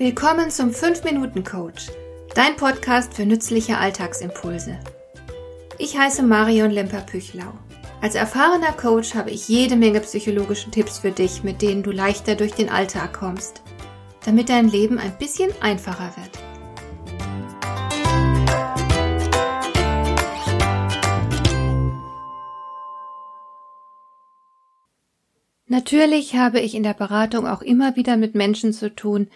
Willkommen zum 5-Minuten-Coach, dein Podcast für nützliche Alltagsimpulse. Ich heiße Marion Lemper-Püchlau. Als erfahrener Coach habe ich jede Menge psychologische Tipps für dich, mit denen du leichter durch den Alltag kommst, damit dein Leben ein bisschen einfacher wird. Natürlich habe ich in der Beratung auch immer wieder mit Menschen zu tun,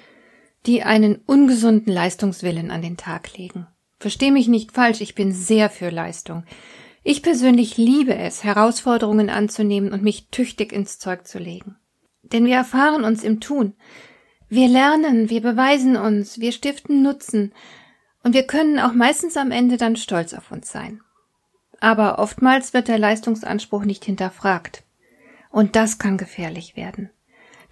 die einen ungesunden Leistungswillen an den Tag legen. Versteh mich nicht falsch, ich bin sehr für Leistung. Ich persönlich liebe es, Herausforderungen anzunehmen und mich tüchtig ins Zeug zu legen. Denn wir erfahren uns im Tun. Wir lernen, wir beweisen uns, wir stiften Nutzen und wir können auch meistens am Ende dann stolz auf uns sein. Aber oftmals wird der Leistungsanspruch nicht hinterfragt. Und das kann gefährlich werden.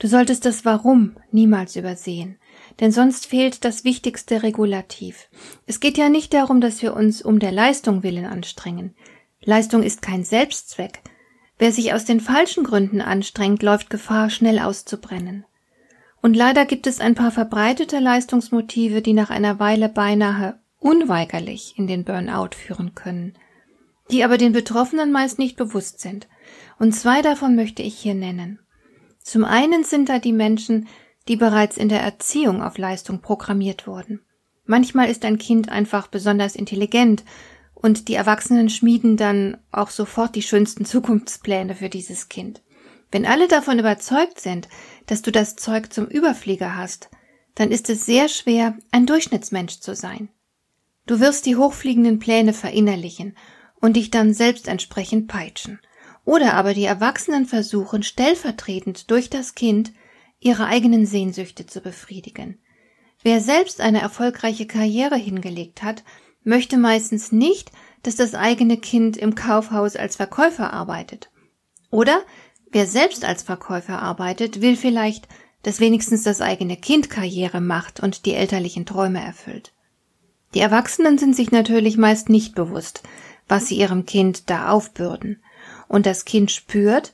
Du solltest das Warum niemals übersehen denn sonst fehlt das wichtigste Regulativ. Es geht ja nicht darum, dass wir uns um der Leistung willen anstrengen. Leistung ist kein Selbstzweck. Wer sich aus den falschen Gründen anstrengt, läuft Gefahr, schnell auszubrennen. Und leider gibt es ein paar verbreitete Leistungsmotive, die nach einer Weile beinahe unweigerlich in den Burnout führen können, die aber den Betroffenen meist nicht bewusst sind. Und zwei davon möchte ich hier nennen. Zum einen sind da die Menschen, die bereits in der Erziehung auf Leistung programmiert wurden. Manchmal ist ein Kind einfach besonders intelligent und die Erwachsenen schmieden dann auch sofort die schönsten Zukunftspläne für dieses Kind. Wenn alle davon überzeugt sind, dass du das Zeug zum Überflieger hast, dann ist es sehr schwer, ein Durchschnittsmensch zu sein. Du wirst die hochfliegenden Pläne verinnerlichen und dich dann selbst entsprechend peitschen. Oder aber die Erwachsenen versuchen, stellvertretend durch das Kind ihre eigenen Sehnsüchte zu befriedigen. Wer selbst eine erfolgreiche Karriere hingelegt hat, möchte meistens nicht, dass das eigene Kind im Kaufhaus als Verkäufer arbeitet. Oder wer selbst als Verkäufer arbeitet, will vielleicht, dass wenigstens das eigene Kind Karriere macht und die elterlichen Träume erfüllt. Die Erwachsenen sind sich natürlich meist nicht bewusst, was sie ihrem Kind da aufbürden. Und das Kind spürt,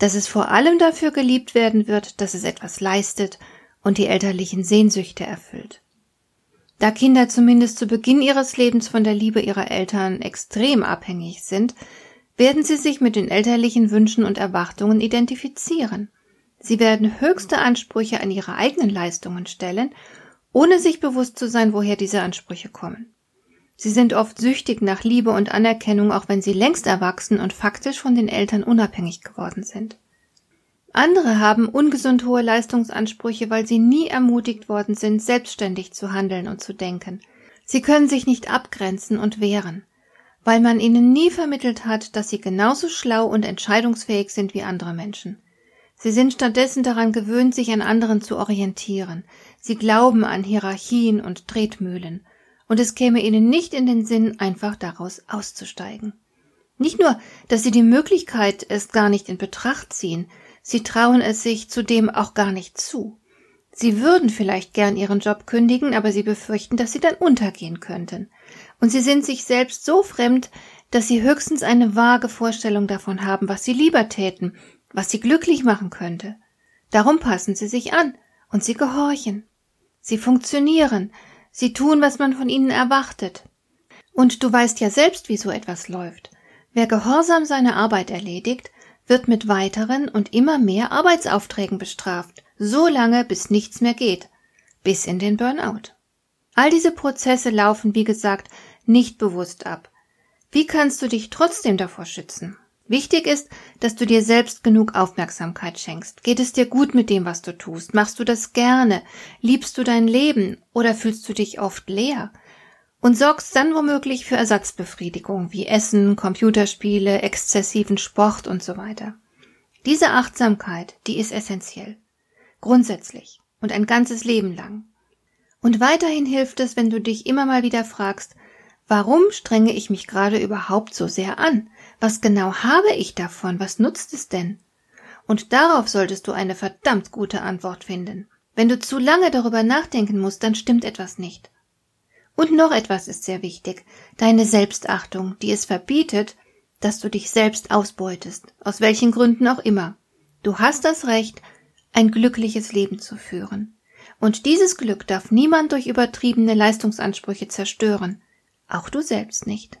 dass es vor allem dafür geliebt werden wird, dass es etwas leistet und die elterlichen Sehnsüchte erfüllt. Da Kinder zumindest zu Beginn ihres Lebens von der Liebe ihrer Eltern extrem abhängig sind, werden sie sich mit den elterlichen Wünschen und Erwartungen identifizieren. Sie werden höchste Ansprüche an ihre eigenen Leistungen stellen, ohne sich bewusst zu sein, woher diese Ansprüche kommen. Sie sind oft süchtig nach Liebe und Anerkennung, auch wenn sie längst erwachsen und faktisch von den Eltern unabhängig geworden sind. Andere haben ungesund hohe Leistungsansprüche, weil sie nie ermutigt worden sind, selbstständig zu handeln und zu denken. Sie können sich nicht abgrenzen und wehren, weil man ihnen nie vermittelt hat, dass sie genauso schlau und entscheidungsfähig sind wie andere Menschen. Sie sind stattdessen daran gewöhnt, sich an anderen zu orientieren. Sie glauben an Hierarchien und Tretmühlen und es käme ihnen nicht in den Sinn, einfach daraus auszusteigen. Nicht nur, dass sie die Möglichkeit es gar nicht in Betracht ziehen, sie trauen es sich zudem auch gar nicht zu. Sie würden vielleicht gern ihren Job kündigen, aber sie befürchten, dass sie dann untergehen könnten. Und sie sind sich selbst so fremd, dass sie höchstens eine vage Vorstellung davon haben, was sie lieber täten, was sie glücklich machen könnte. Darum passen sie sich an und sie gehorchen. Sie funktionieren, Sie tun, was man von ihnen erwartet. Und du weißt ja selbst, wie so etwas läuft. Wer gehorsam seine Arbeit erledigt, wird mit weiteren und immer mehr Arbeitsaufträgen bestraft, so lange, bis nichts mehr geht, bis in den Burnout. All diese Prozesse laufen, wie gesagt, nicht bewusst ab. Wie kannst du dich trotzdem davor schützen? Wichtig ist, dass du dir selbst genug Aufmerksamkeit schenkst. Geht es dir gut mit dem, was du tust? Machst du das gerne? Liebst du dein Leben oder fühlst du dich oft leer? Und sorgst dann womöglich für Ersatzbefriedigung wie Essen, Computerspiele, exzessiven Sport und so weiter. Diese Achtsamkeit, die ist essentiell. Grundsätzlich und ein ganzes Leben lang. Und weiterhin hilft es, wenn du dich immer mal wieder fragst, warum strenge ich mich gerade überhaupt so sehr an? Was genau habe ich davon? Was nutzt es denn? Und darauf solltest du eine verdammt gute Antwort finden. Wenn du zu lange darüber nachdenken musst, dann stimmt etwas nicht. Und noch etwas ist sehr wichtig, deine Selbstachtung, die es verbietet, dass du dich selbst ausbeutest, aus welchen Gründen auch immer. Du hast das Recht, ein glückliches Leben zu führen. Und dieses Glück darf niemand durch übertriebene Leistungsansprüche zerstören, auch du selbst nicht.